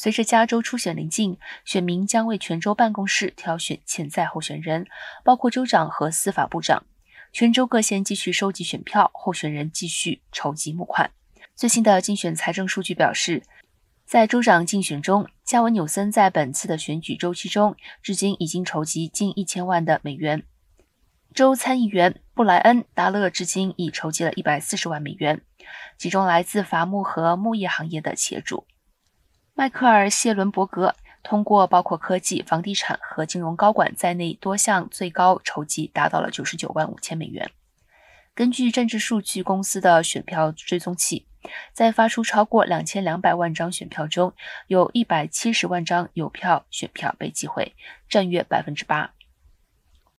随着加州初选临近，选民将为全州办公室挑选潜在候选人，包括州长和司法部长。全州各县继续收集选票，候选人继续筹集募款。最新的竞选财政数据表示，在州长竞选中，加文纽森在本次的选举周期中，至今已经筹集近一千万的美元。州参议员布莱恩·达勒至今已筹集了一百四十万美元，其中来自伐木和牧业行业的企业主。迈克尔·谢伦伯格通过包括科技、房地产和金融高管在内多项最高筹集达到了九十九万五千美元。根据政治数据公司的选票追踪器，在发出超过两千两百万张选票中，有一百七十万张有票选票被击毁，占约百分之八。